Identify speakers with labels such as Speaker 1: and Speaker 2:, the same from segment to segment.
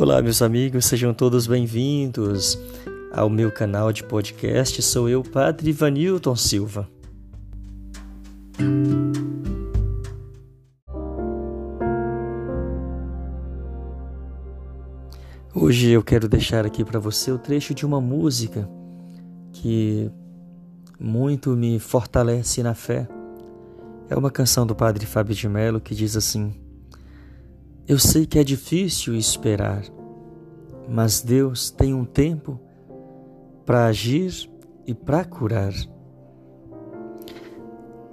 Speaker 1: Olá, meus amigos, sejam todos bem-vindos ao meu canal de podcast. Sou eu, Padre Vanilton Silva. Hoje eu quero deixar aqui para você o trecho de uma música que muito me fortalece na fé. É uma canção do Padre Fábio de Mello que diz assim: Eu sei que é difícil esperar, mas Deus tem um tempo para agir e para curar.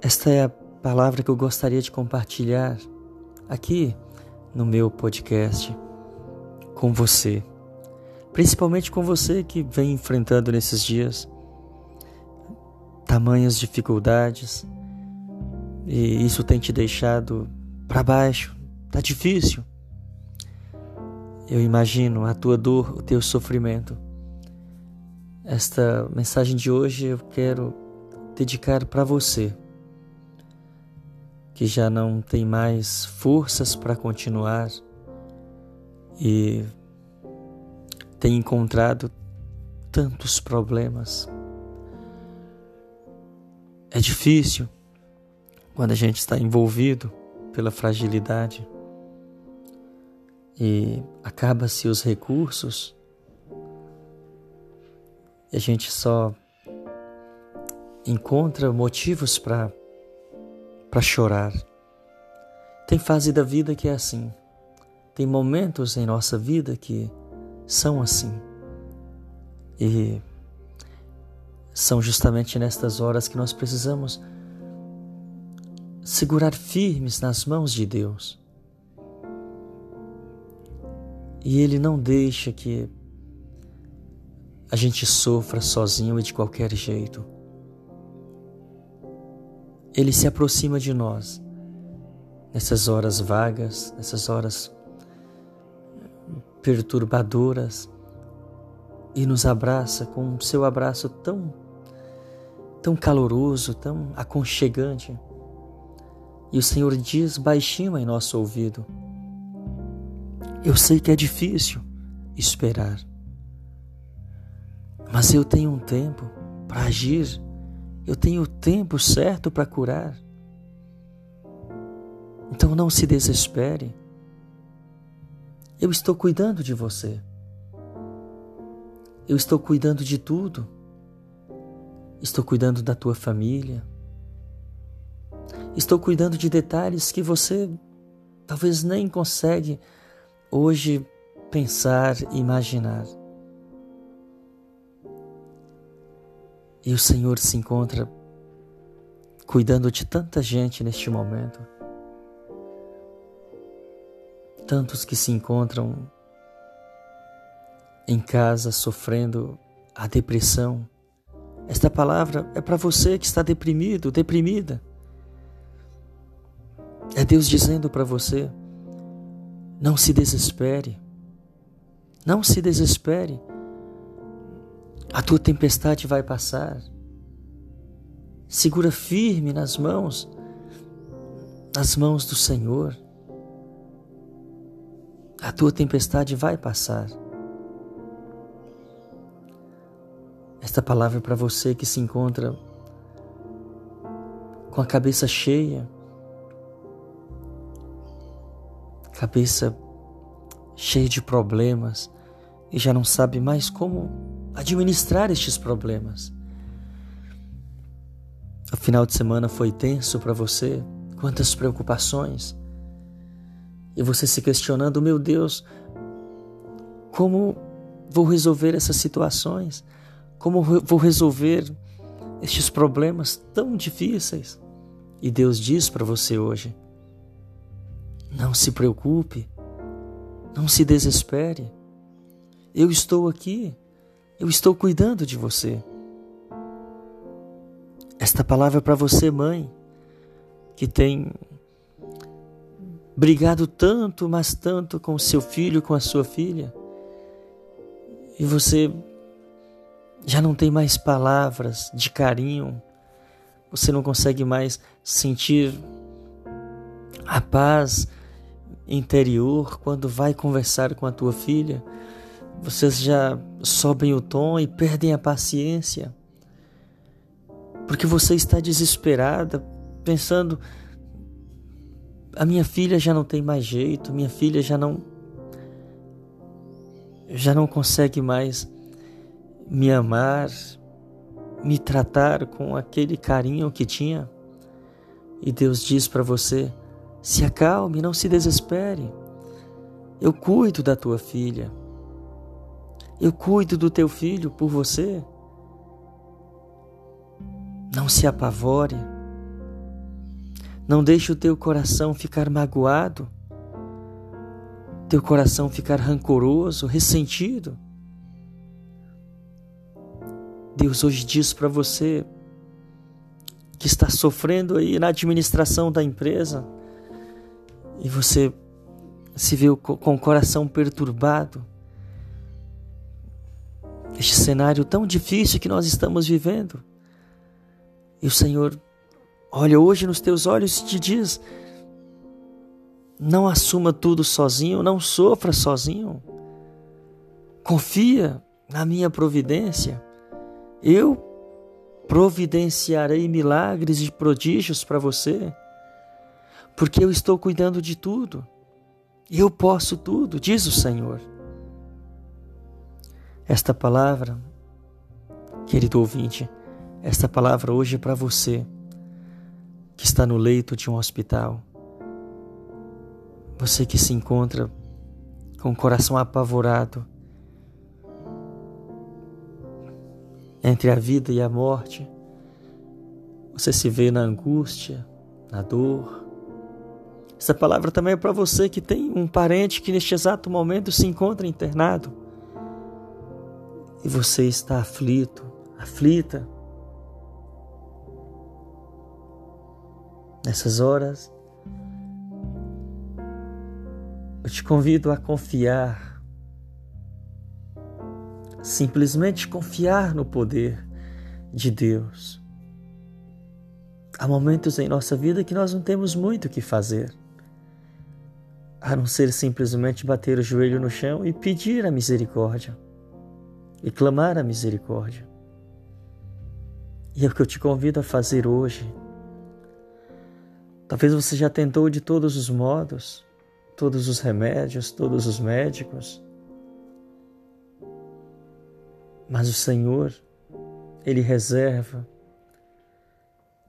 Speaker 1: Esta é a palavra que eu gostaria de compartilhar aqui no meu podcast com você, principalmente com você que vem enfrentando nesses dias tamanhas dificuldades e isso tem te deixado para baixo, tá difícil. Eu imagino a tua dor, o teu sofrimento. Esta mensagem de hoje eu quero dedicar para você que já não tem mais forças para continuar e tem encontrado tantos problemas. É difícil quando a gente está envolvido pela fragilidade e acaba-se os recursos e a gente só encontra motivos para para chorar. Tem fase da vida que é assim. Tem momentos em nossa vida que são assim. E são justamente nestas horas que nós precisamos segurar firmes nas mãos de Deus. E Ele não deixa que a gente sofra sozinho e de qualquer jeito. Ele se aproxima de nós nessas horas vagas, nessas horas perturbadoras e nos abraça com o seu abraço tão tão caloroso, tão aconchegante. E o Senhor diz baixinho em nosso ouvido: Eu sei que é difícil esperar, mas eu tenho um tempo para agir, eu tenho o tempo certo para curar. Então não se desespere. Eu estou cuidando de você. Eu estou cuidando de tudo. Estou cuidando da tua família. Estou cuidando de detalhes que você talvez nem consegue hoje pensar imaginar. E o Senhor se encontra cuidando de tanta gente neste momento tantos que se encontram em casa sofrendo a depressão. Esta palavra é para você que está deprimido, deprimida. É Deus dizendo para você: não se desespere, não se desespere. A tua tempestade vai passar. Segura firme nas mãos, nas mãos do Senhor. A tua tempestade vai passar. Esta palavra é para você que se encontra com a cabeça cheia, cabeça cheia de problemas e já não sabe mais como administrar estes problemas. O final de semana foi tenso para você, quantas preocupações e você se questionando: meu Deus, como vou resolver essas situações? Como vou resolver estes problemas tão difíceis? E Deus diz para você hoje: não se preocupe, não se desespere. Eu estou aqui, eu estou cuidando de você. Esta palavra é para você, mãe, que tem brigado tanto, mas tanto com seu filho, com a sua filha, e você já não tem mais palavras de carinho, você não consegue mais sentir a paz interior, quando vai conversar com a tua filha, vocês já sobem o tom e perdem a paciência. Porque você está desesperada, pensando: a minha filha já não tem mais jeito, minha filha já não já não consegue mais me amar, me tratar com aquele carinho que tinha. E Deus diz para você: se acalme, não se desespere. Eu cuido da tua filha. Eu cuido do teu filho por você. Não se apavore. Não deixe o teu coração ficar magoado, teu coração ficar rancoroso, ressentido. Deus hoje diz para você que está sofrendo aí na administração da empresa e você se vê com o coração perturbado. Este cenário tão difícil que nós estamos vivendo. E o Senhor olha hoje nos teus olhos e te diz: não assuma tudo sozinho, não sofra sozinho. Confia na minha providência. Eu providenciarei milagres e prodígios para você, porque eu estou cuidando de tudo. Eu posso tudo, diz o Senhor. Esta palavra, querido ouvinte, esta palavra hoje é para você que está no leito de um hospital, você que se encontra com o coração apavorado entre a vida e a morte, você se vê na angústia, na dor. Essa palavra também é para você que tem um parente que neste exato momento se encontra internado. E você está aflito, aflita. Nessas horas, eu te convido a confiar, simplesmente confiar no poder de Deus. Há momentos em nossa vida que nós não temos muito o que fazer, a não ser simplesmente bater o joelho no chão e pedir a misericórdia, e clamar a misericórdia. E é o que eu te convido a fazer hoje Talvez você já tentou de todos os modos, todos os remédios, todos os médicos. Mas o Senhor, Ele reserva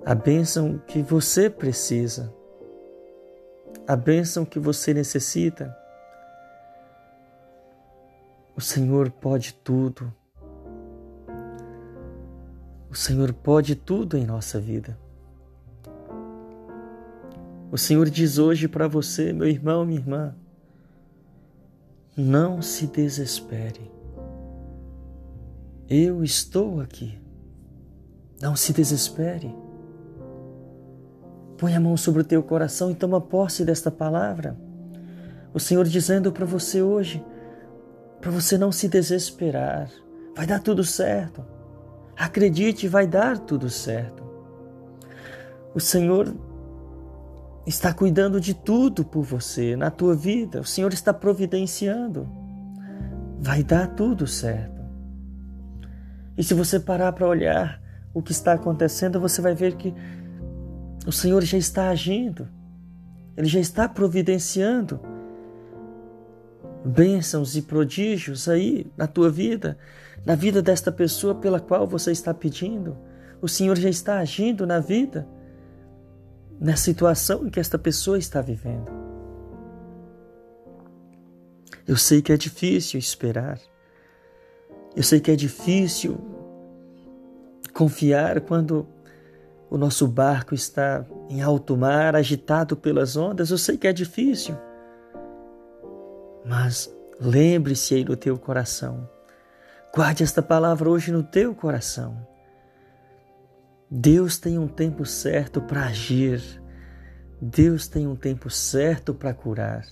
Speaker 1: a bênção que você precisa, a bênção que você necessita. O Senhor pode tudo. O Senhor pode tudo em nossa vida. O Senhor diz hoje para você, meu irmão, minha irmã, não se desespere. Eu estou aqui. Não se desespere. Põe a mão sobre o teu coração e toma posse desta palavra. O Senhor dizendo para você hoje, para você não se desesperar. Vai dar tudo certo. Acredite, vai dar tudo certo. O Senhor está cuidando de tudo por você, na tua vida. O Senhor está providenciando. Vai dar tudo certo. E se você parar para olhar o que está acontecendo, você vai ver que o Senhor já está agindo. Ele já está providenciando bênçãos e prodígios aí na tua vida, na vida desta pessoa pela qual você está pedindo. O Senhor já está agindo na vida na situação em que esta pessoa está vivendo. Eu sei que é difícil esperar. Eu sei que é difícil confiar quando o nosso barco está em alto mar, agitado pelas ondas. Eu sei que é difícil. Mas lembre-se aí no teu coração. Guarde esta palavra hoje no teu coração. Deus tem um tempo certo para agir. Deus tem um tempo certo para curar.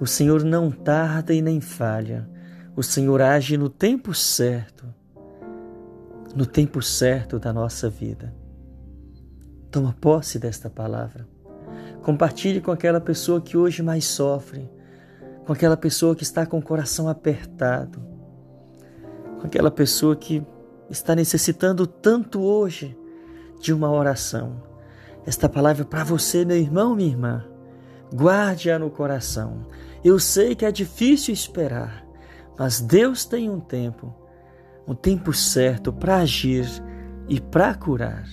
Speaker 1: O Senhor não tarda e nem falha. O Senhor age no tempo certo, no tempo certo da nossa vida. Toma posse desta palavra. Compartilhe com aquela pessoa que hoje mais sofre, com aquela pessoa que está com o coração apertado, com aquela pessoa que está necessitando tanto hoje de uma oração. Esta palavra é para você, meu irmão, minha irmã. Guarde-a no coração. Eu sei que é difícil esperar, mas Deus tem um tempo, um tempo certo para agir e para curar.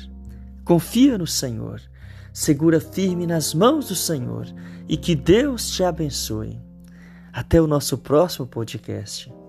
Speaker 1: Confia no Senhor, segura firme nas mãos do Senhor e que Deus te abençoe. Até o nosso próximo podcast.